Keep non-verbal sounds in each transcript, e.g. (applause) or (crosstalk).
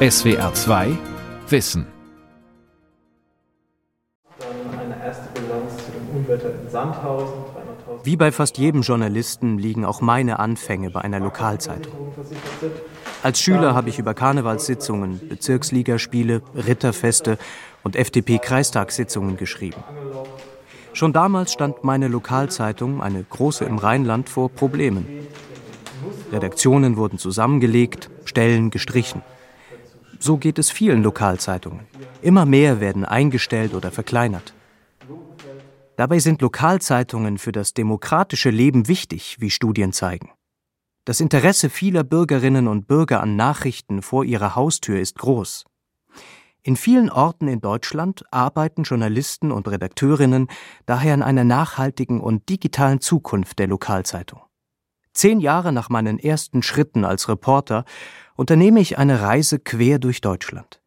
SWR 2 Wissen. Wie bei fast jedem Journalisten liegen auch meine Anfänge bei einer Lokalzeitung. Als Schüler habe ich über Karnevalssitzungen, Bezirksligaspiele, Ritterfeste und FDP-Kreistagssitzungen geschrieben. Schon damals stand meine Lokalzeitung, eine große im Rheinland, vor Problemen. Redaktionen wurden zusammengelegt, Stellen gestrichen. So geht es vielen Lokalzeitungen. Immer mehr werden eingestellt oder verkleinert. Dabei sind Lokalzeitungen für das demokratische Leben wichtig, wie Studien zeigen. Das Interesse vieler Bürgerinnen und Bürger an Nachrichten vor ihrer Haustür ist groß. In vielen Orten in Deutschland arbeiten Journalisten und Redakteurinnen daher an einer nachhaltigen und digitalen Zukunft der Lokalzeitung. Zehn Jahre nach meinen ersten Schritten als Reporter unternehme ich eine Reise quer durch Deutschland.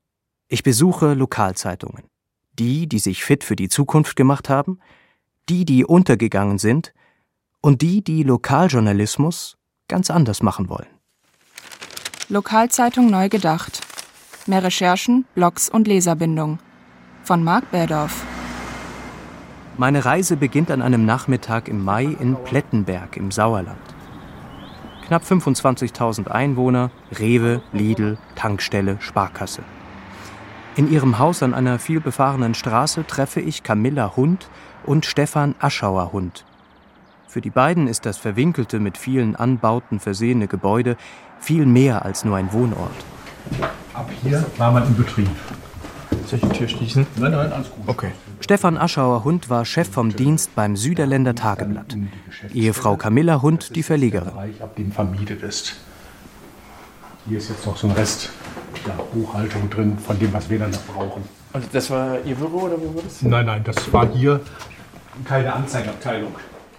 Ich besuche Lokalzeitungen. Die, die sich fit für die Zukunft gemacht haben, die, die untergegangen sind und die, die Lokaljournalismus ganz anders machen wollen. Lokalzeitung neu gedacht. Mehr Recherchen, Blogs und Leserbindung. Von Marc Berdorf. Meine Reise beginnt an einem Nachmittag im Mai in Plettenberg im Sauerland. Knapp 25.000 Einwohner, Rewe, Lidl, Tankstelle, Sparkasse. In ihrem Haus an einer vielbefahrenen Straße treffe ich Camilla Hund und Stefan Aschauer Hund. Für die beiden ist das verwinkelte, mit vielen Anbauten versehene Gebäude viel mehr als nur ein Wohnort. Ab hier war man im Betrieb. Soll ich die Tür schließen? Nein, nein, alles gut. Okay. Stefan Aschauer Hund war Chef vom Dienst beim Süderländer Tageblatt. Ehefrau Camilla Hund die Verlegerin. Ab dem vermietet ist. Hier ist jetzt noch so ein Rest ja, Buchhaltung drin von dem, was wir dann noch brauchen. Und das war Ihr Büro oder wo war das? Nein, nein, das war hier keine Anzeigenabteilung.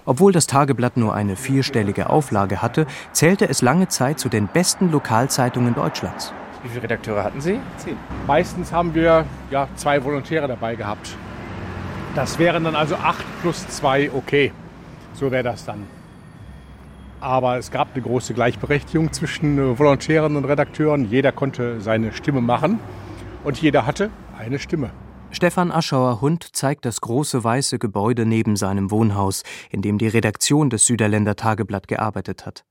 Obwohl das Tageblatt nur eine vierstellige Auflage hatte, zählte es lange Zeit zu den besten Lokalzeitungen Deutschlands. Wie viele Redakteure hatten Sie? Zehn. Meistens haben wir ja, zwei Volontäre dabei gehabt. Das wären dann also acht plus zwei, okay. So wäre das dann. Aber es gab eine große Gleichberechtigung zwischen äh, Volontären und Redakteuren. Jeder konnte seine Stimme machen und jeder hatte eine Stimme. Stefan Aschauer Hund zeigt das große weiße Gebäude neben seinem Wohnhaus, in dem die Redaktion des Süderländer Tageblatt gearbeitet hat.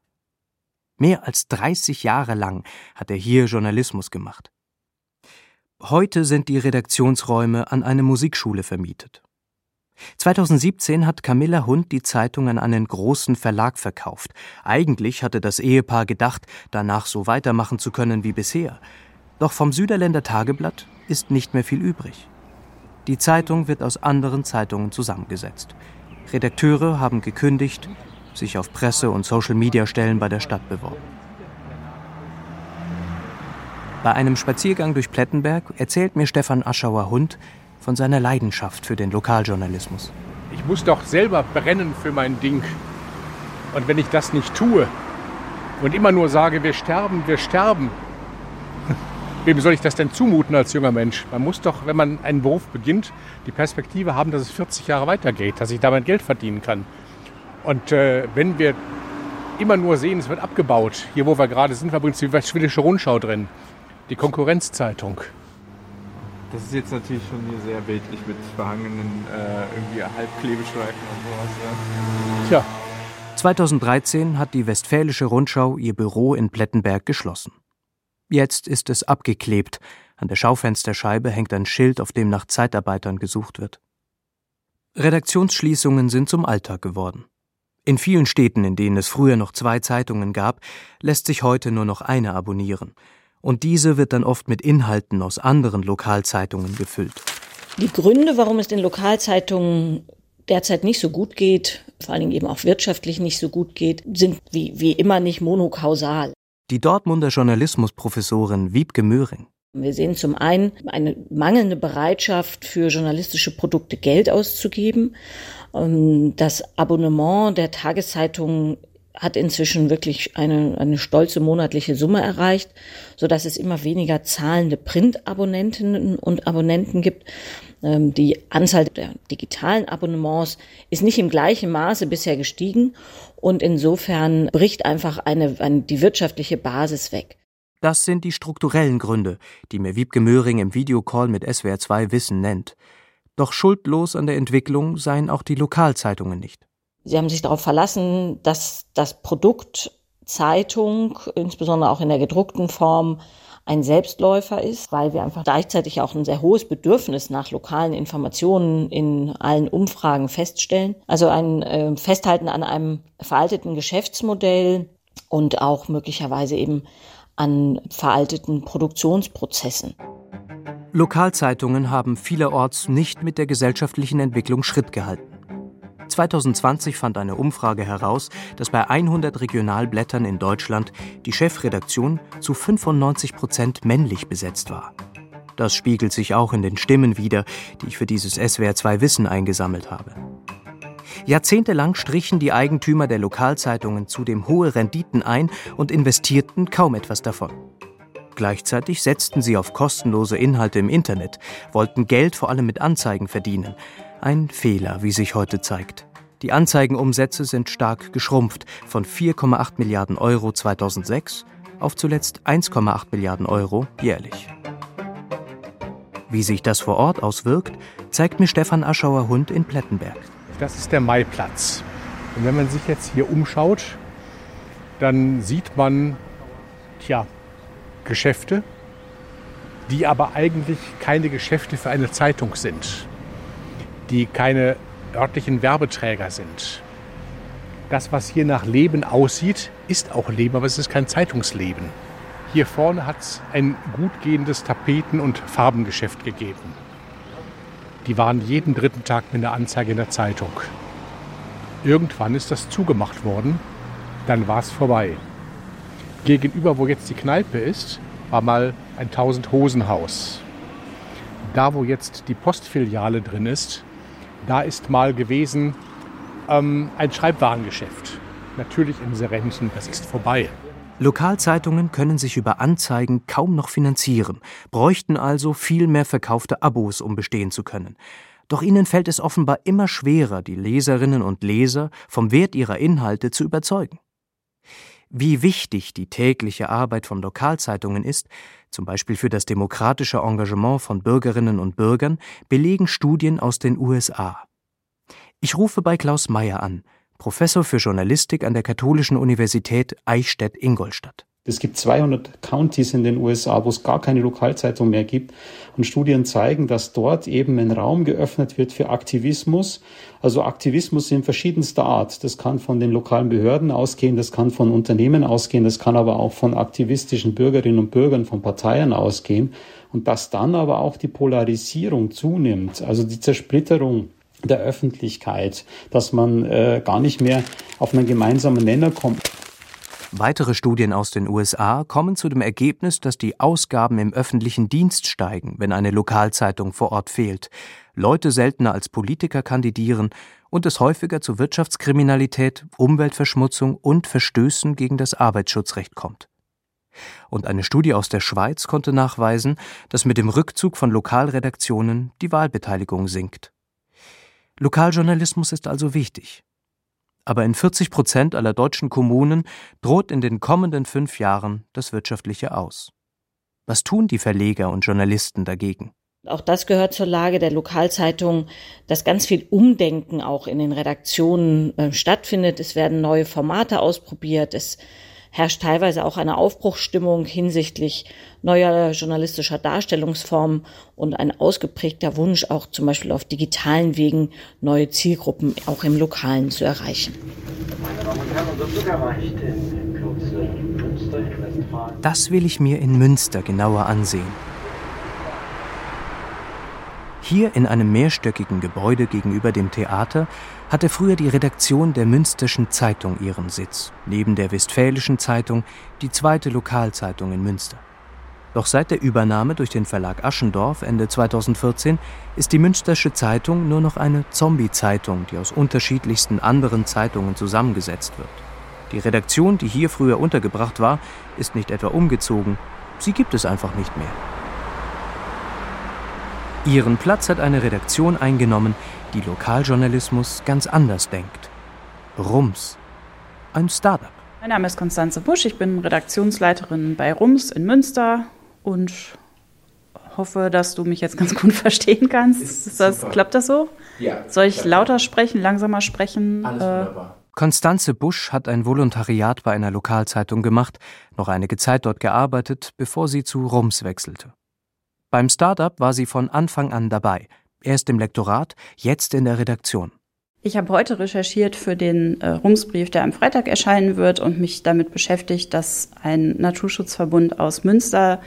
Mehr als 30 Jahre lang hat er hier Journalismus gemacht. Heute sind die Redaktionsräume an eine Musikschule vermietet. 2017 hat Camilla Hund die Zeitung an einen großen Verlag verkauft. Eigentlich hatte das Ehepaar gedacht, danach so weitermachen zu können wie bisher. Doch vom Süderländer Tageblatt ist nicht mehr viel übrig. Die Zeitung wird aus anderen Zeitungen zusammengesetzt. Redakteure haben gekündigt, sich auf Presse- und Social-Media-Stellen bei der Stadt beworben. Bei einem Spaziergang durch Plettenberg erzählt mir Stefan Aschauer Hund von seiner Leidenschaft für den Lokaljournalismus. Ich muss doch selber brennen für mein Ding. Und wenn ich das nicht tue und immer nur sage, wir sterben, wir sterben, (laughs) wem soll ich das denn zumuten als junger Mensch? Man muss doch, wenn man einen Beruf beginnt, die Perspektive haben, dass es 40 Jahre weitergeht, dass ich damit Geld verdienen kann. Und äh, wenn wir immer nur sehen, es wird abgebaut, hier wo wir gerade sind, war übrigens die Schwedische Rundschau drin, die Konkurrenzzeitung. Das ist jetzt natürlich schon hier sehr bildlich mit verhangenen äh, irgendwie Halbklebestreifen und sowas. Ja. Tja. 2013 hat die Westfälische Rundschau ihr Büro in Plettenberg geschlossen. Jetzt ist es abgeklebt. An der Schaufensterscheibe hängt ein Schild, auf dem nach Zeitarbeitern gesucht wird. Redaktionsschließungen sind zum Alltag geworden. In vielen Städten, in denen es früher noch zwei Zeitungen gab, lässt sich heute nur noch eine abonnieren. Und diese wird dann oft mit Inhalten aus anderen Lokalzeitungen gefüllt. Die Gründe, warum es den Lokalzeitungen derzeit nicht so gut geht, vor allen Dingen eben auch wirtschaftlich nicht so gut geht, sind wie, wie immer nicht monokausal. Die Dortmunder Journalismusprofessorin Wiebke Möhring. Wir sehen zum einen eine mangelnde Bereitschaft für journalistische Produkte Geld auszugeben. Ähm, das Abonnement der Tageszeitung hat inzwischen wirklich eine, eine stolze monatliche Summe erreicht, so dass es immer weniger zahlende Print-Abonnentinnen und Abonnenten gibt. Ähm, die Anzahl der digitalen Abonnements ist nicht im gleichen Maße bisher gestiegen und insofern bricht einfach eine, eine die wirtschaftliche Basis weg. Das sind die strukturellen Gründe, die mir Wiebke Möhring im Videocall mit SWR2 Wissen nennt. Doch schuldlos an der Entwicklung seien auch die Lokalzeitungen nicht. Sie haben sich darauf verlassen, dass das Produkt Zeitung, insbesondere auch in der gedruckten Form, ein Selbstläufer ist, weil wir einfach gleichzeitig auch ein sehr hohes Bedürfnis nach lokalen Informationen in allen Umfragen feststellen. Also ein äh, Festhalten an einem veralteten Geschäftsmodell und auch möglicherweise eben an veralteten Produktionsprozessen. Lokalzeitungen haben vielerorts nicht mit der gesellschaftlichen Entwicklung Schritt gehalten. 2020 fand eine Umfrage heraus, dass bei 100 Regionalblättern in Deutschland die Chefredaktion zu 95 Prozent männlich besetzt war. Das spiegelt sich auch in den Stimmen wider, die ich für dieses SWR2 Wissen eingesammelt habe. Jahrzehntelang strichen die Eigentümer der Lokalzeitungen zudem hohe Renditen ein und investierten kaum etwas davon. Gleichzeitig setzten sie auf kostenlose Inhalte im Internet, wollten Geld vor allem mit Anzeigen verdienen. Ein Fehler, wie sich heute zeigt. Die Anzeigenumsätze sind stark geschrumpft von 4,8 Milliarden Euro 2006 auf zuletzt 1,8 Milliarden Euro jährlich. Wie sich das vor Ort auswirkt, zeigt mir Stefan Aschauer Hund in Plettenberg. Das ist der Maiplatz. Und wenn man sich jetzt hier umschaut, dann sieht man, tja, Geschäfte, die aber eigentlich keine Geschäfte für eine Zeitung sind, die keine örtlichen Werbeträger sind. Das, was hier nach Leben aussieht, ist auch Leben, aber es ist kein Zeitungsleben. Hier vorne hat es ein gut gehendes Tapeten- und Farbengeschäft gegeben. Die waren jeden dritten Tag mit einer Anzeige in der Zeitung. Irgendwann ist das zugemacht worden, dann war es vorbei. Gegenüber, wo jetzt die Kneipe ist, war mal ein 1000-Hosen-Haus. Da, wo jetzt die Postfiliale drin ist, da ist mal gewesen ähm, ein Schreibwarengeschäft. Natürlich in Serenten, das ist vorbei. Lokalzeitungen können sich über Anzeigen kaum noch finanzieren, bräuchten also viel mehr verkaufte Abos, um bestehen zu können. Doch ihnen fällt es offenbar immer schwerer, die Leserinnen und Leser vom Wert ihrer Inhalte zu überzeugen. Wie wichtig die tägliche Arbeit von Lokalzeitungen ist, zum Beispiel für das demokratische Engagement von Bürgerinnen und Bürgern, belegen Studien aus den USA. Ich rufe bei Klaus Meyer an, Professor für Journalistik an der Katholischen Universität Eichstätt-Ingolstadt. Es gibt 200 Counties in den USA, wo es gar keine Lokalzeitung mehr gibt. Und Studien zeigen, dass dort eben ein Raum geöffnet wird für Aktivismus. Also Aktivismus in verschiedenster Art. Das kann von den lokalen Behörden ausgehen, das kann von Unternehmen ausgehen, das kann aber auch von aktivistischen Bürgerinnen und Bürgern, von Parteien ausgehen. Und dass dann aber auch die Polarisierung zunimmt, also die Zersplitterung der Öffentlichkeit, dass man äh, gar nicht mehr auf einen gemeinsamen Nenner kommt. Weitere Studien aus den USA kommen zu dem Ergebnis, dass die Ausgaben im öffentlichen Dienst steigen, wenn eine Lokalzeitung vor Ort fehlt, Leute seltener als Politiker kandidieren und es häufiger zu Wirtschaftskriminalität, Umweltverschmutzung und Verstößen gegen das Arbeitsschutzrecht kommt. Und eine Studie aus der Schweiz konnte nachweisen, dass mit dem Rückzug von Lokalredaktionen die Wahlbeteiligung sinkt. Lokaljournalismus ist also wichtig. Aber in 40 Prozent aller deutschen Kommunen droht in den kommenden fünf Jahren das Wirtschaftliche aus. Was tun die Verleger und Journalisten dagegen? Auch das gehört zur Lage der Lokalzeitung, dass ganz viel Umdenken auch in den Redaktionen äh, stattfindet. Es werden neue Formate ausprobiert. Es herrscht teilweise auch eine Aufbruchsstimmung hinsichtlich neuer journalistischer Darstellungsformen und ein ausgeprägter Wunsch, auch zum Beispiel auf digitalen Wegen neue Zielgruppen auch im Lokalen zu erreichen. Das will ich mir in Münster genauer ansehen. Hier in einem mehrstöckigen Gebäude gegenüber dem Theater hatte früher die Redaktion der Münsterschen Zeitung ihren Sitz, neben der Westfälischen Zeitung, die zweite Lokalzeitung in Münster. Doch seit der Übernahme durch den Verlag Aschendorf Ende 2014 ist die Münstersche Zeitung nur noch eine Zombie-Zeitung, die aus unterschiedlichsten anderen Zeitungen zusammengesetzt wird. Die Redaktion, die hier früher untergebracht war, ist nicht etwa umgezogen, sie gibt es einfach nicht mehr. Ihren Platz hat eine Redaktion eingenommen, die Lokaljournalismus ganz anders denkt. Rums. Ein Startup. Mein Name ist Konstanze Busch, ich bin Redaktionsleiterin bei RUMS in Münster und hoffe, dass du mich jetzt ganz gut (laughs) verstehen kannst. Das, klappt das so? Ja. Soll ich lauter sprechen, langsamer sprechen? Alles Äh, wunderbar. Konstanze Busch hat ein Volontariat bei einer Lokalzeitung gemacht, noch einige Zeit dort gearbeitet, bevor sie zu Rums wechselte. Beim Startup war sie von Anfang an dabei, erst im Lektorat, jetzt in der Redaktion. Ich habe heute recherchiert für den äh, Rumsbrief, der am Freitag erscheinen wird und mich damit beschäftigt, dass ein Naturschutzverbund aus Münster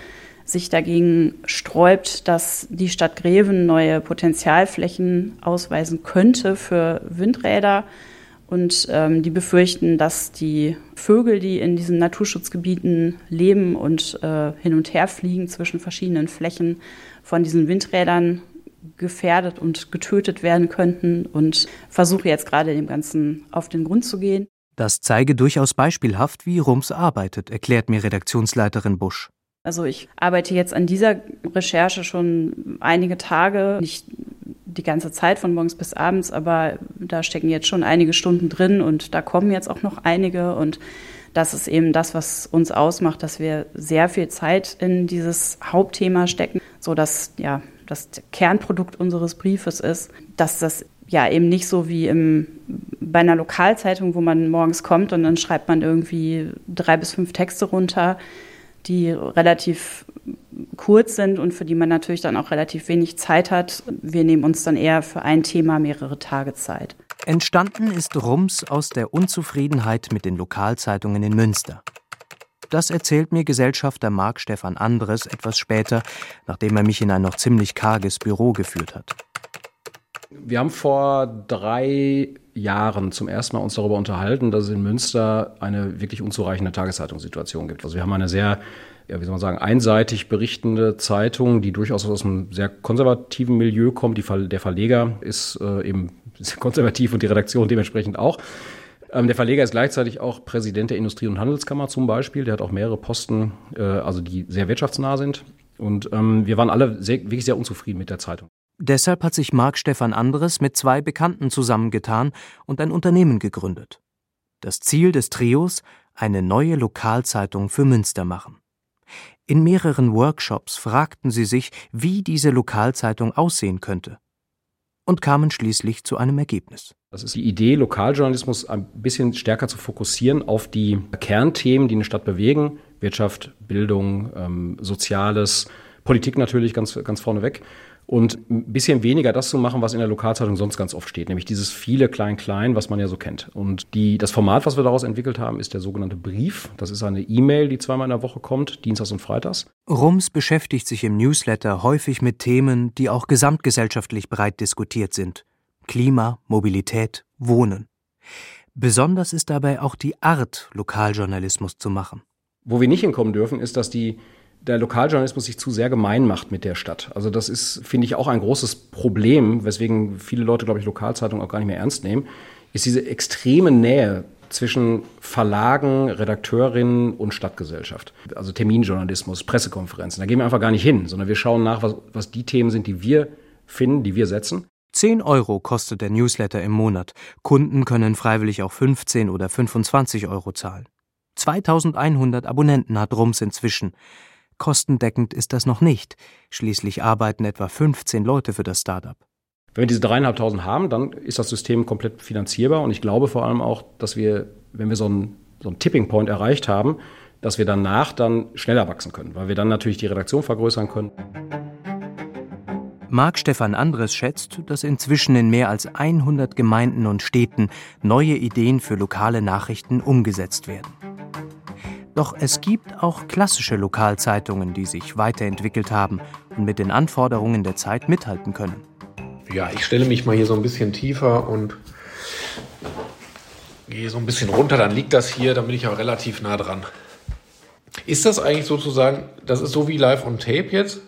sich dagegen sträubt, dass die Stadt Greven neue Potenzialflächen ausweisen könnte für Windräder. Und ähm, die befürchten, dass die Vögel, die in diesen Naturschutzgebieten leben und äh, hin und her fliegen zwischen verschiedenen Flächen, von diesen Windrädern gefährdet und getötet werden könnten und versuche jetzt gerade dem Ganzen auf den Grund zu gehen. Das zeige durchaus beispielhaft, wie Rums arbeitet, erklärt mir Redaktionsleiterin Busch. Also ich arbeite jetzt an dieser Recherche schon einige Tage, nicht die ganze Zeit von morgens bis abends, aber da stecken jetzt schon einige Stunden drin und da kommen jetzt auch noch einige und das ist eben das, was uns ausmacht, dass wir sehr viel Zeit in dieses Hauptthema stecken, so dass ja das Kernprodukt unseres Briefes ist, dass das ja eben nicht so wie im, bei einer Lokalzeitung, wo man morgens kommt und dann schreibt man irgendwie drei bis fünf Texte runter, die relativ kurz sind und für die man natürlich dann auch relativ wenig Zeit hat. Wir nehmen uns dann eher für ein Thema mehrere Tage Zeit. Entstanden ist Rums aus der Unzufriedenheit mit den Lokalzeitungen in Münster. Das erzählt mir Gesellschafter Marc Stefan Andres etwas später, nachdem er mich in ein noch ziemlich karges Büro geführt hat. Wir haben vor drei Jahren zum ersten Mal uns darüber unterhalten, dass es in Münster eine wirklich unzureichende Tageszeitungssituation gibt. Also wir haben eine sehr, ja, wie soll man sagen, einseitig berichtende Zeitung, die durchaus aus einem sehr konservativen Milieu kommt. Die, der Verleger ist äh, eben (laughs) sehr konservativ und die Redaktion dementsprechend auch. Ähm, der Verleger ist gleichzeitig auch Präsident der Industrie- und Handelskammer zum Beispiel. Der hat auch mehrere Posten, äh, also die sehr wirtschaftsnah sind. Und ähm, wir waren alle sehr, wirklich sehr unzufrieden mit der Zeitung. Deshalb hat sich Marc Stefan Andres mit zwei Bekannten zusammengetan und ein Unternehmen gegründet. Das Ziel des Trios eine neue Lokalzeitung für Münster machen. In mehreren Workshops fragten sie sich, wie diese Lokalzeitung aussehen könnte und kamen schließlich zu einem Ergebnis. Das ist die Idee, Lokaljournalismus ein bisschen stärker zu fokussieren auf die Kernthemen, die eine Stadt bewegen. Wirtschaft, Bildung, ähm, Soziales, Politik natürlich ganz, ganz vorneweg. Und ein bisschen weniger das zu machen, was in der Lokalzeitung sonst ganz oft steht, nämlich dieses viele Klein-Klein, was man ja so kennt. Und die, das Format, was wir daraus entwickelt haben, ist der sogenannte Brief. Das ist eine E-Mail, die zweimal in der Woche kommt, dienstags und freitags. Rums beschäftigt sich im Newsletter häufig mit Themen, die auch gesamtgesellschaftlich breit diskutiert sind. Klima, Mobilität, Wohnen. Besonders ist dabei auch die Art, Lokaljournalismus zu machen. Wo wir nicht hinkommen dürfen, ist, dass die, der Lokaljournalismus sich zu sehr gemein macht mit der Stadt. Also das ist, finde ich, auch ein großes Problem, weswegen viele Leute, glaube ich, Lokalzeitungen auch gar nicht mehr ernst nehmen, ist diese extreme Nähe zwischen Verlagen, Redakteurinnen und Stadtgesellschaft. Also Terminjournalismus, Pressekonferenzen. Da gehen wir einfach gar nicht hin, sondern wir schauen nach, was, was die Themen sind, die wir finden, die wir setzen. 10 Euro kostet der Newsletter im Monat. Kunden können freiwillig auch 15 oder 25 Euro zahlen. 2100 Abonnenten hat Rums inzwischen. Kostendeckend ist das noch nicht. Schließlich arbeiten etwa 15 Leute für das Startup. Wenn wir diese dreieinhalbtausend haben, dann ist das System komplett finanzierbar. Und ich glaube vor allem auch, dass wir, wenn wir so einen, so einen Tipping Point erreicht haben, dass wir danach dann schneller wachsen können, weil wir dann natürlich die Redaktion vergrößern können. Marc Stefan Andres schätzt, dass inzwischen in mehr als 100 Gemeinden und Städten neue Ideen für lokale Nachrichten umgesetzt werden. Doch es gibt auch klassische Lokalzeitungen, die sich weiterentwickelt haben und mit den Anforderungen der Zeit mithalten können. Ja, ich stelle mich mal hier so ein bisschen tiefer und gehe so ein bisschen runter, dann liegt das hier, dann bin ich auch relativ nah dran. Ist das eigentlich sozusagen, das ist so wie live on tape jetzt,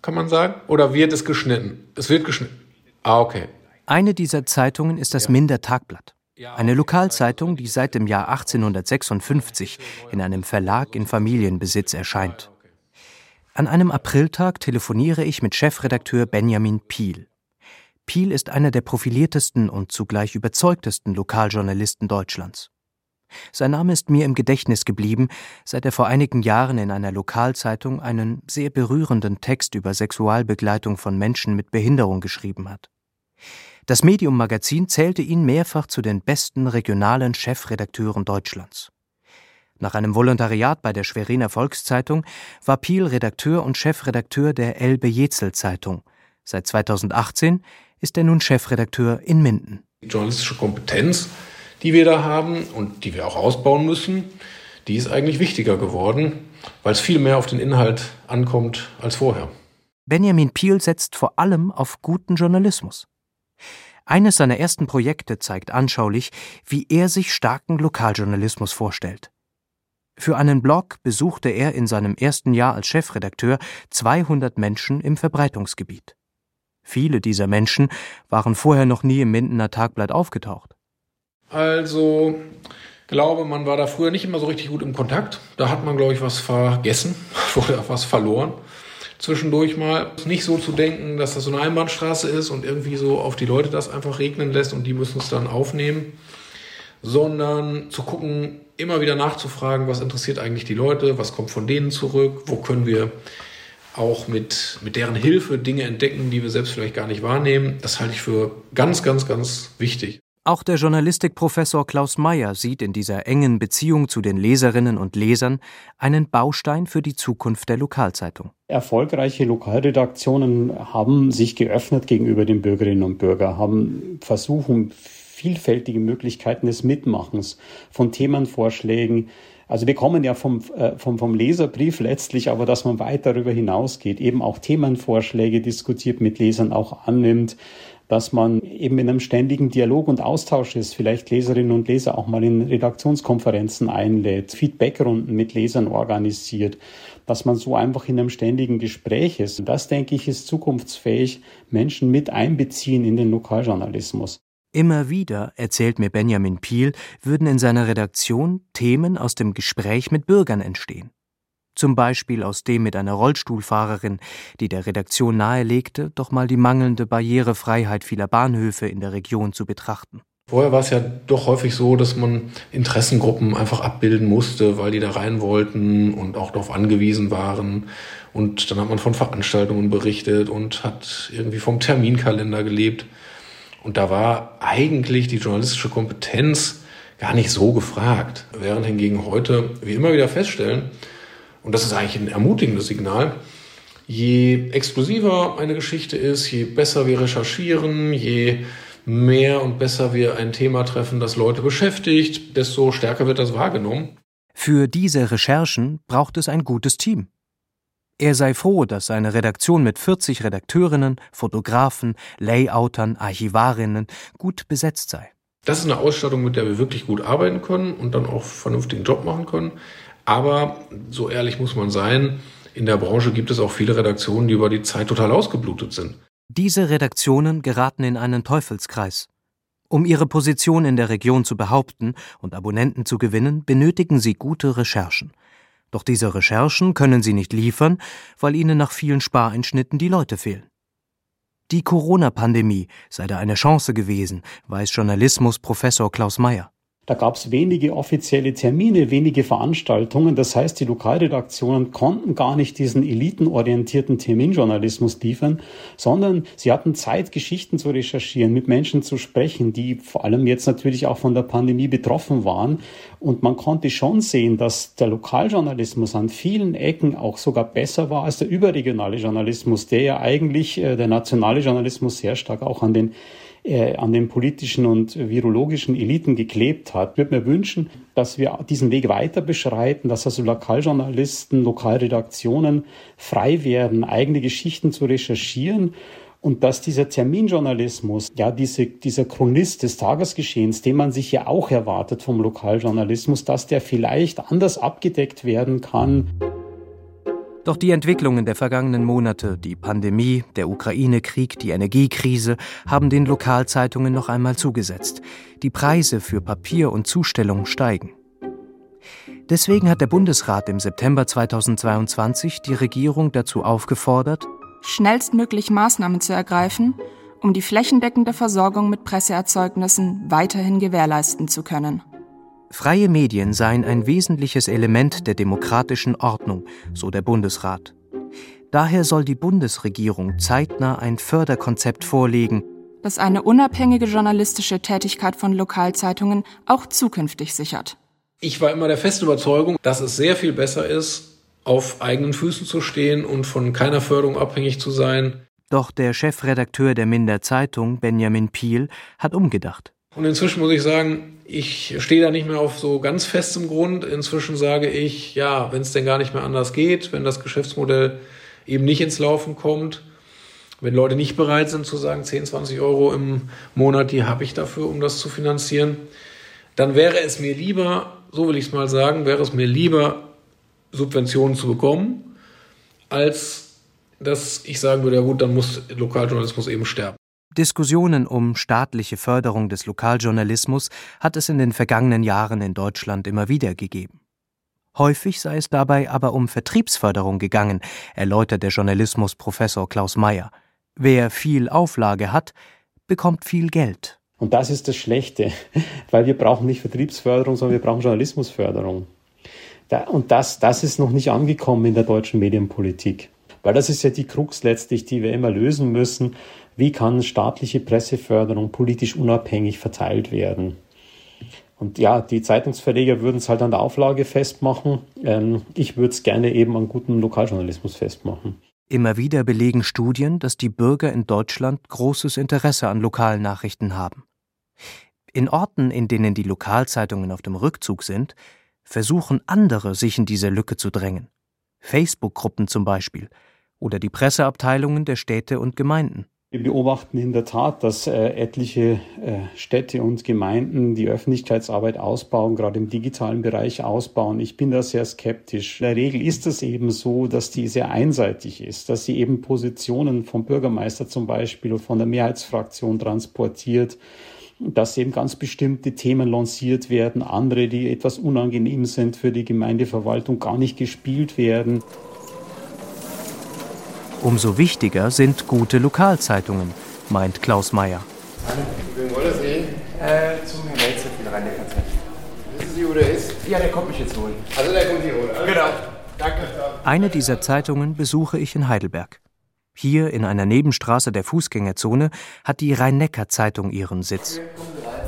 kann man sagen? Oder wird es geschnitten? Es wird geschnitten. Ah, okay. Eine dieser Zeitungen ist das Minder Tagblatt. Eine Lokalzeitung, die seit dem Jahr 1856 in einem Verlag in Familienbesitz erscheint. An einem Apriltag telefoniere ich mit Chefredakteur Benjamin Piel. Piel ist einer der profiliertesten und zugleich überzeugtesten Lokaljournalisten Deutschlands. Sein Name ist mir im Gedächtnis geblieben, seit er vor einigen Jahren in einer Lokalzeitung einen sehr berührenden Text über Sexualbegleitung von Menschen mit Behinderung geschrieben hat. Das Medium Magazin zählte ihn mehrfach zu den besten regionalen Chefredakteuren Deutschlands. Nach einem Volontariat bei der Schweriner Volkszeitung war Piel Redakteur und Chefredakteur der Elbe Jezel Zeitung. Seit 2018 ist er nun Chefredakteur in Minden. Die journalistische Kompetenz, die wir da haben und die wir auch ausbauen müssen, die ist eigentlich wichtiger geworden, weil es viel mehr auf den Inhalt ankommt als vorher. Benjamin Piel setzt vor allem auf guten Journalismus. Eines seiner ersten Projekte zeigt anschaulich, wie er sich starken Lokaljournalismus vorstellt. Für einen Blog besuchte er in seinem ersten Jahr als Chefredakteur 200 Menschen im Verbreitungsgebiet. Viele dieser Menschen waren vorher noch nie im Mindener Tagblatt aufgetaucht. Also, glaube, man war da früher nicht immer so richtig gut im Kontakt. Da hat man, glaube ich, was vergessen (laughs) oder was verloren zwischendurch mal. Nicht so zu denken, dass das so eine Einbahnstraße ist und irgendwie so auf die Leute das einfach regnen lässt und die müssen es dann aufnehmen, sondern zu gucken, immer wieder nachzufragen, was interessiert eigentlich die Leute, was kommt von denen zurück, wo können wir auch mit, mit deren Hilfe Dinge entdecken, die wir selbst vielleicht gar nicht wahrnehmen. Das halte ich für ganz, ganz, ganz wichtig. Auch der Journalistikprofessor Klaus Mayer sieht in dieser engen Beziehung zu den Leserinnen und Lesern einen Baustein für die Zukunft der Lokalzeitung. Erfolgreiche Lokalredaktionen haben sich geöffnet gegenüber den Bürgerinnen und Bürgern, haben versuchen vielfältige Möglichkeiten des Mitmachens von Themenvorschlägen. Also wir kommen ja vom, äh, vom, vom Leserbrief letztlich, aber dass man weit darüber hinausgeht, eben auch Themenvorschläge diskutiert, mit Lesern auch annimmt, dass man eben in einem ständigen Dialog und Austausch ist, vielleicht Leserinnen und Leser auch mal in Redaktionskonferenzen einlädt, Feedbackrunden mit Lesern organisiert, dass man so einfach in einem ständigen Gespräch ist. Das, denke ich, ist zukunftsfähig, Menschen mit einbeziehen in den Lokaljournalismus. Immer wieder, erzählt mir Benjamin Piel, würden in seiner Redaktion Themen aus dem Gespräch mit Bürgern entstehen. Zum Beispiel aus dem mit einer Rollstuhlfahrerin, die der Redaktion nahelegte, doch mal die mangelnde Barrierefreiheit vieler Bahnhöfe in der Region zu betrachten. Vorher war es ja doch häufig so, dass man Interessengruppen einfach abbilden musste, weil die da rein wollten und auch darauf angewiesen waren. Und dann hat man von Veranstaltungen berichtet und hat irgendwie vom Terminkalender gelebt. Und da war eigentlich die journalistische Kompetenz gar nicht so gefragt. Während hingegen heute wir immer wieder feststellen, und das ist eigentlich ein ermutigendes Signal. Je exklusiver eine Geschichte ist, je besser wir recherchieren, je mehr und besser wir ein Thema treffen, das Leute beschäftigt, desto stärker wird das wahrgenommen. Für diese Recherchen braucht es ein gutes Team. Er sei froh, dass seine Redaktion mit 40 Redakteurinnen, Fotografen, Layoutern, Archivarinnen gut besetzt sei. Das ist eine Ausstattung, mit der wir wirklich gut arbeiten können und dann auch vernünftigen Job machen können. Aber so ehrlich muss man sein, in der Branche gibt es auch viele Redaktionen, die über die Zeit total ausgeblutet sind. Diese Redaktionen geraten in einen Teufelskreis. Um ihre Position in der Region zu behaupten und Abonnenten zu gewinnen, benötigen sie gute Recherchen. Doch diese Recherchen können sie nicht liefern, weil ihnen nach vielen Spareinschnitten die Leute fehlen. Die Corona-Pandemie sei da eine Chance gewesen, weiß Journalismusprofessor Klaus Mayer. Da gab es wenige offizielle Termine, wenige Veranstaltungen. Das heißt, die Lokalredaktionen konnten gar nicht diesen elitenorientierten Terminjournalismus liefern, sondern sie hatten Zeit, Geschichten zu recherchieren, mit Menschen zu sprechen, die vor allem jetzt natürlich auch von der Pandemie betroffen waren. Und man konnte schon sehen, dass der Lokaljournalismus an vielen Ecken auch sogar besser war als der überregionale Journalismus, der ja eigentlich, äh, der nationale Journalismus sehr stark auch an den äh, an den politischen und virologischen Eliten geklebt hat. Ich würde mir wünschen, dass wir diesen Weg weiter beschreiten, dass also Lokaljournalisten, Lokalredaktionen frei werden, eigene Geschichten zu recherchieren und dass dieser Terminjournalismus, ja, diese, dieser Chronist des Tagesgeschehens, den man sich ja auch erwartet vom Lokaljournalismus, dass der vielleicht anders abgedeckt werden kann. Doch die Entwicklungen der vergangenen Monate, die Pandemie, der Ukraine-Krieg, die Energiekrise, haben den Lokalzeitungen noch einmal zugesetzt. Die Preise für Papier und Zustellung steigen. Deswegen hat der Bundesrat im September 2022 die Regierung dazu aufgefordert, schnellstmöglich Maßnahmen zu ergreifen, um die flächendeckende Versorgung mit Presseerzeugnissen weiterhin gewährleisten zu können. Freie Medien seien ein wesentliches Element der demokratischen Ordnung, so der Bundesrat. Daher soll die Bundesregierung zeitnah ein Förderkonzept vorlegen, das eine unabhängige journalistische Tätigkeit von Lokalzeitungen auch zukünftig sichert. Ich war immer der festen Überzeugung, dass es sehr viel besser ist, auf eigenen Füßen zu stehen und von keiner Förderung abhängig zu sein. Doch der Chefredakteur der Minder Zeitung, Benjamin Piel, hat umgedacht. Und inzwischen muss ich sagen, ich stehe da nicht mehr auf so ganz festem Grund. Inzwischen sage ich, ja, wenn es denn gar nicht mehr anders geht, wenn das Geschäftsmodell eben nicht ins Laufen kommt, wenn Leute nicht bereit sind zu sagen, 10, 20 Euro im Monat, die habe ich dafür, um das zu finanzieren, dann wäre es mir lieber, so will ich es mal sagen, wäre es mir lieber, Subventionen zu bekommen, als dass ich sagen würde, ja gut, dann muss Lokaljournalismus eben sterben. Diskussionen um staatliche Förderung des Lokaljournalismus hat es in den vergangenen Jahren in Deutschland immer wieder gegeben. Häufig sei es dabei aber um Vertriebsförderung gegangen, erläutert der Journalismusprofessor Klaus Mayer. Wer viel Auflage hat, bekommt viel Geld. Und das ist das Schlechte, (laughs) weil wir brauchen nicht Vertriebsförderung, sondern wir brauchen Journalismusförderung. Und das, das ist noch nicht angekommen in der deutschen Medienpolitik. Weil das ist ja die Krux letztlich, die wir immer lösen müssen. Wie kann staatliche Presseförderung politisch unabhängig verteilt werden? Und ja, die Zeitungsverleger würden es halt an der Auflage festmachen. Ähm, ich würde es gerne eben an gutem Lokaljournalismus festmachen. Immer wieder belegen Studien, dass die Bürger in Deutschland großes Interesse an lokalen Nachrichten haben. In Orten, in denen die Lokalzeitungen auf dem Rückzug sind, versuchen andere, sich in diese Lücke zu drängen. Facebook-Gruppen zum Beispiel oder die Presseabteilungen der Städte und Gemeinden. Wir beobachten in der Tat, dass äh, etliche äh, Städte und Gemeinden die Öffentlichkeitsarbeit ausbauen, gerade im digitalen Bereich ausbauen. Ich bin da sehr skeptisch. In der Regel ist es eben so, dass die sehr einseitig ist, dass sie eben Positionen vom Bürgermeister zum Beispiel oder von der Mehrheitsfraktion transportiert, dass eben ganz bestimmte Themen lanciert werden, andere, die etwas unangenehm sind für die Gemeindeverwaltung, gar nicht gespielt werden. Umso wichtiger sind gute Lokalzeitungen, meint Klaus Mayer. Hallo, wem wollen Sie? Äh, zum Herrn Melzer für die Rhein-Neckar-Zeit. Wissen Sie, wo der ist? Ja, der kommt mich jetzt holen. Also der kommt hier holen. Genau. Danke. Eine dieser Zeitungen besuche ich in Heidelberg. Hier in einer Nebenstraße der Fußgängerzone hat die Rhein-Neckar-Zeitung ihren Sitz.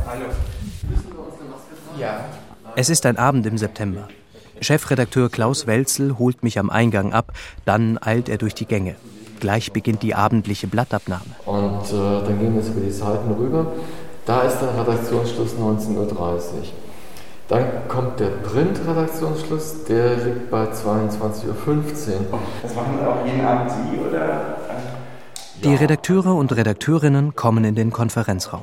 Hallo. Ja. Es ist ein Abend im September. Chefredakteur Klaus Welzel holt mich am Eingang ab, dann eilt er durch die Gänge. Gleich beginnt die abendliche Blattabnahme. Und äh, dann gehen wir jetzt über die Seiten rüber. Da ist der Redaktionsschluss 19.30 Uhr. Dann kommt der Print-Redaktionsschluss, der liegt bei 22.15 Uhr. Das machen auch jeden Abend Sie oder? Die Redakteure und Redakteurinnen kommen in den Konferenzraum.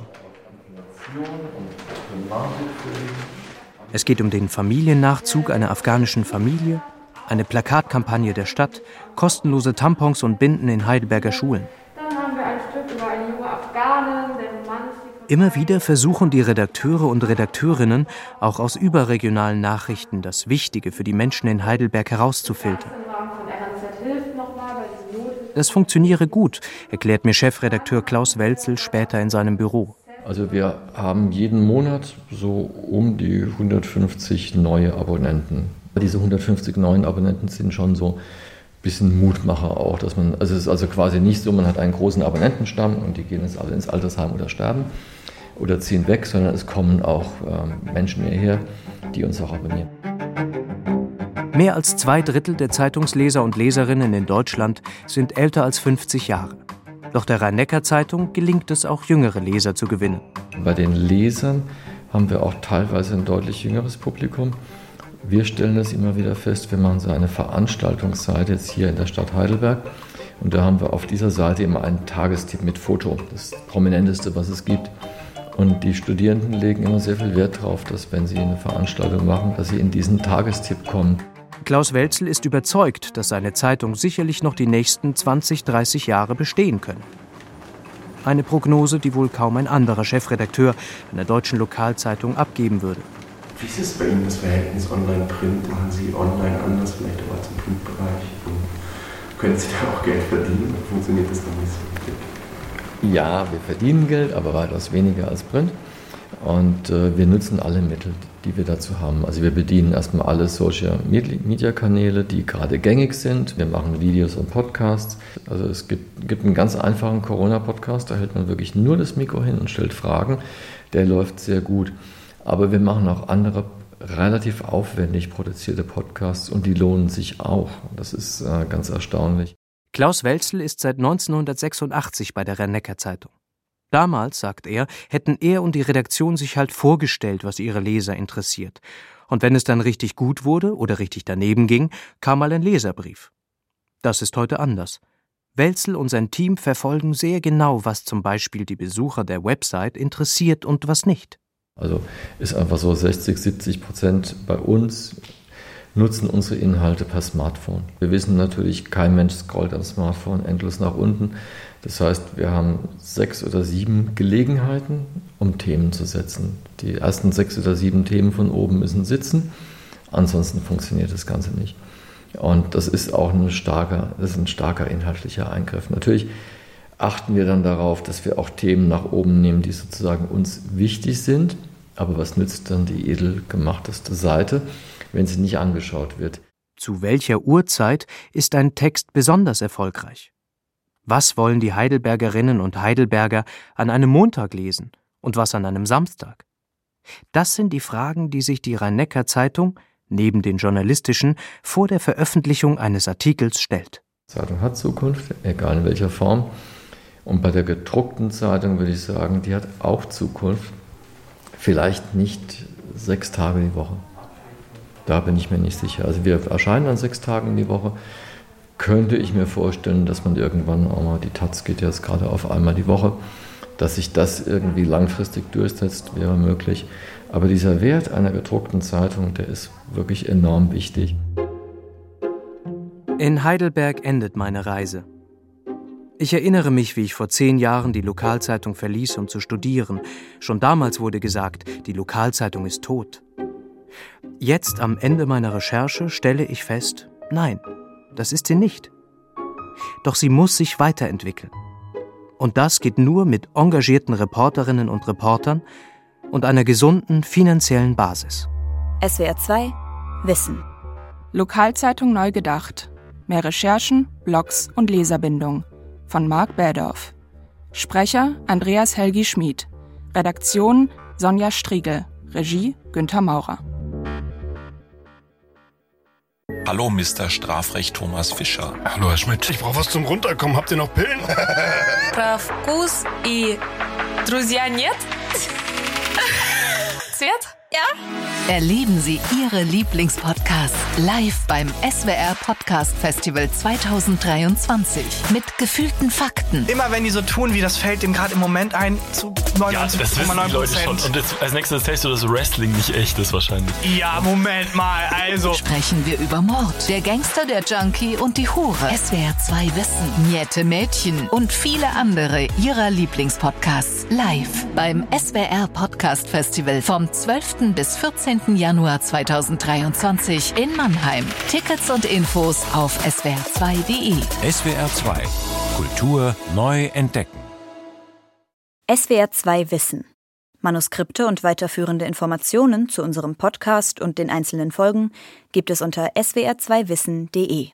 Es geht um den Familiennachzug einer afghanischen Familie, eine Plakatkampagne der Stadt, kostenlose Tampons und Binden in Heidelberger Schulen. Immer wieder versuchen die Redakteure und Redakteurinnen, auch aus überregionalen Nachrichten das Wichtige für die Menschen in Heidelberg herauszufiltern. Das funktioniere gut, erklärt mir Chefredakteur Klaus Welzel später in seinem Büro. Also wir haben jeden Monat so um die 150 neue Abonnenten. Diese 150 neuen Abonnenten sind schon so ein bisschen Mutmacher auch, dass man, also es ist also quasi nicht so, man hat einen großen Abonnentenstamm und die gehen jetzt alle ins Altersheim oder sterben oder ziehen weg, sondern es kommen auch ähm, Menschen hierher, die uns auch abonnieren. Mehr als zwei Drittel der Zeitungsleser und Leserinnen in Deutschland sind älter als 50 Jahre. Doch der Rhein-Neckar-Zeitung gelingt es auch jüngere Leser zu gewinnen. Bei den Lesern haben wir auch teilweise ein deutlich jüngeres Publikum. Wir stellen das immer wieder fest, wir machen so eine Veranstaltungsseite jetzt hier in der Stadt Heidelberg. Und da haben wir auf dieser Seite immer einen Tagestipp mit Foto, das prominenteste, was es gibt. Und die Studierenden legen immer sehr viel Wert darauf, dass wenn sie eine Veranstaltung machen, dass sie in diesen Tagestipp kommen. Klaus Welzel ist überzeugt, dass seine Zeitung sicherlich noch die nächsten 20, 30 Jahre bestehen können. Eine Prognose, die wohl kaum ein anderer Chefredakteur einer deutschen Lokalzeitung abgeben würde. Wie ist es bei Ihnen das Verhältnis Online-Print? Machen Sie online anders, vielleicht auch als im Printbereich? Und können Sie da auch Geld verdienen? Funktioniert das dann nicht so? Ja, wir verdienen Geld, aber weitaus weniger als Print. Und äh, wir nutzen alle Mittel, die wir dazu haben. Also wir bedienen erstmal alle Social Media Kanäle, die gerade gängig sind. Wir machen Videos und Podcasts. Also es gibt, gibt einen ganz einfachen Corona-Podcast, da hält man wirklich nur das Mikro hin und stellt Fragen. Der läuft sehr gut. Aber wir machen auch andere relativ aufwendig produzierte Podcasts und die lohnen sich auch. Das ist äh, ganz erstaunlich. Klaus Welzel ist seit 1986 bei der Rennecker Zeitung. Damals, sagt er, hätten er und die Redaktion sich halt vorgestellt, was ihre Leser interessiert. Und wenn es dann richtig gut wurde oder richtig daneben ging, kam mal ein Leserbrief. Das ist heute anders. Welzel und sein Team verfolgen sehr genau, was zum Beispiel die Besucher der Website interessiert und was nicht. Also ist einfach so 60, 70 Prozent bei uns nutzen unsere Inhalte per Smartphone. Wir wissen natürlich, kein Mensch scrollt am Smartphone endlos nach unten. Das heißt, wir haben sechs oder sieben Gelegenheiten, um Themen zu setzen. Die ersten sechs oder sieben Themen von oben müssen sitzen, ansonsten funktioniert das Ganze nicht. Und das ist auch ein starker, das ist ein starker inhaltlicher Eingriff. Natürlich achten wir dann darauf, dass wir auch Themen nach oben nehmen, die sozusagen uns wichtig sind. Aber was nützt dann die edel gemachteste Seite, wenn sie nicht angeschaut wird? Zu welcher Uhrzeit ist ein Text besonders erfolgreich? Was wollen die Heidelbergerinnen und Heidelberger an einem Montag lesen und was an einem Samstag? Das sind die Fragen, die sich die Rhein-Neckar-Zeitung neben den journalistischen vor der Veröffentlichung eines Artikels stellt. Zeitung hat Zukunft, egal in welcher Form. Und bei der gedruckten Zeitung würde ich sagen, die hat auch Zukunft. Vielleicht nicht sechs Tage die Woche. Da bin ich mir nicht sicher. Also wir erscheinen an sechs Tagen die Woche. Könnte ich mir vorstellen, dass man irgendwann auch mal, die Taz geht jetzt gerade auf einmal die Woche, dass sich das irgendwie langfristig durchsetzt, wäre möglich. Aber dieser Wert einer gedruckten Zeitung, der ist wirklich enorm wichtig. In Heidelberg endet meine Reise. Ich erinnere mich, wie ich vor zehn Jahren die Lokalzeitung verließ, um zu studieren. Schon damals wurde gesagt, die Lokalzeitung ist tot. Jetzt am Ende meiner Recherche stelle ich fest, nein, das ist sie nicht. Doch sie muss sich weiterentwickeln. Und das geht nur mit engagierten Reporterinnen und Reportern und einer gesunden finanziellen Basis. SWR 2 Wissen. Lokalzeitung neu gedacht. Mehr Recherchen, Blogs und Leserbindung von Marc Berdorf. Sprecher Andreas Helgi Schmid. Redaktion Sonja Striegel. Regie Günther Maurer. Hallo, Mr. Strafrecht Thomas Fischer. Hallo, Herr Schmidt. Ich brauche was zum Runterkommen. Habt ihr noch Pillen? (laughs) Про вкус и друзья нет? (laughs) Цвет? Ja? Erleben Sie Ihre Lieblingspodcasts live beim SWR Podcast Festival 2023 mit gefühlten Fakten. Immer wenn die so tun, wie das fällt dem gerade im Moment ein, zu 99,9 ja, das wissen die Leute schon. Und jetzt, als nächstes erzählst du, dass Wrestling nicht echt ist wahrscheinlich. Ja, Moment mal, also. Sprechen wir über Mord, der Gangster, der Junkie und die Hure. SWR 2 Wissen, Niette Mädchen und viele andere Ihrer Lieblingspodcasts live beim SWR Podcast Festival vom 12 bis 14. Januar 2023 in Mannheim. Tickets und Infos auf swr2.de. SWR 2 Kultur neu entdecken. SWR 2 Wissen. Manuskripte und weiterführende Informationen zu unserem Podcast und den einzelnen Folgen gibt es unter swr2wissen.de.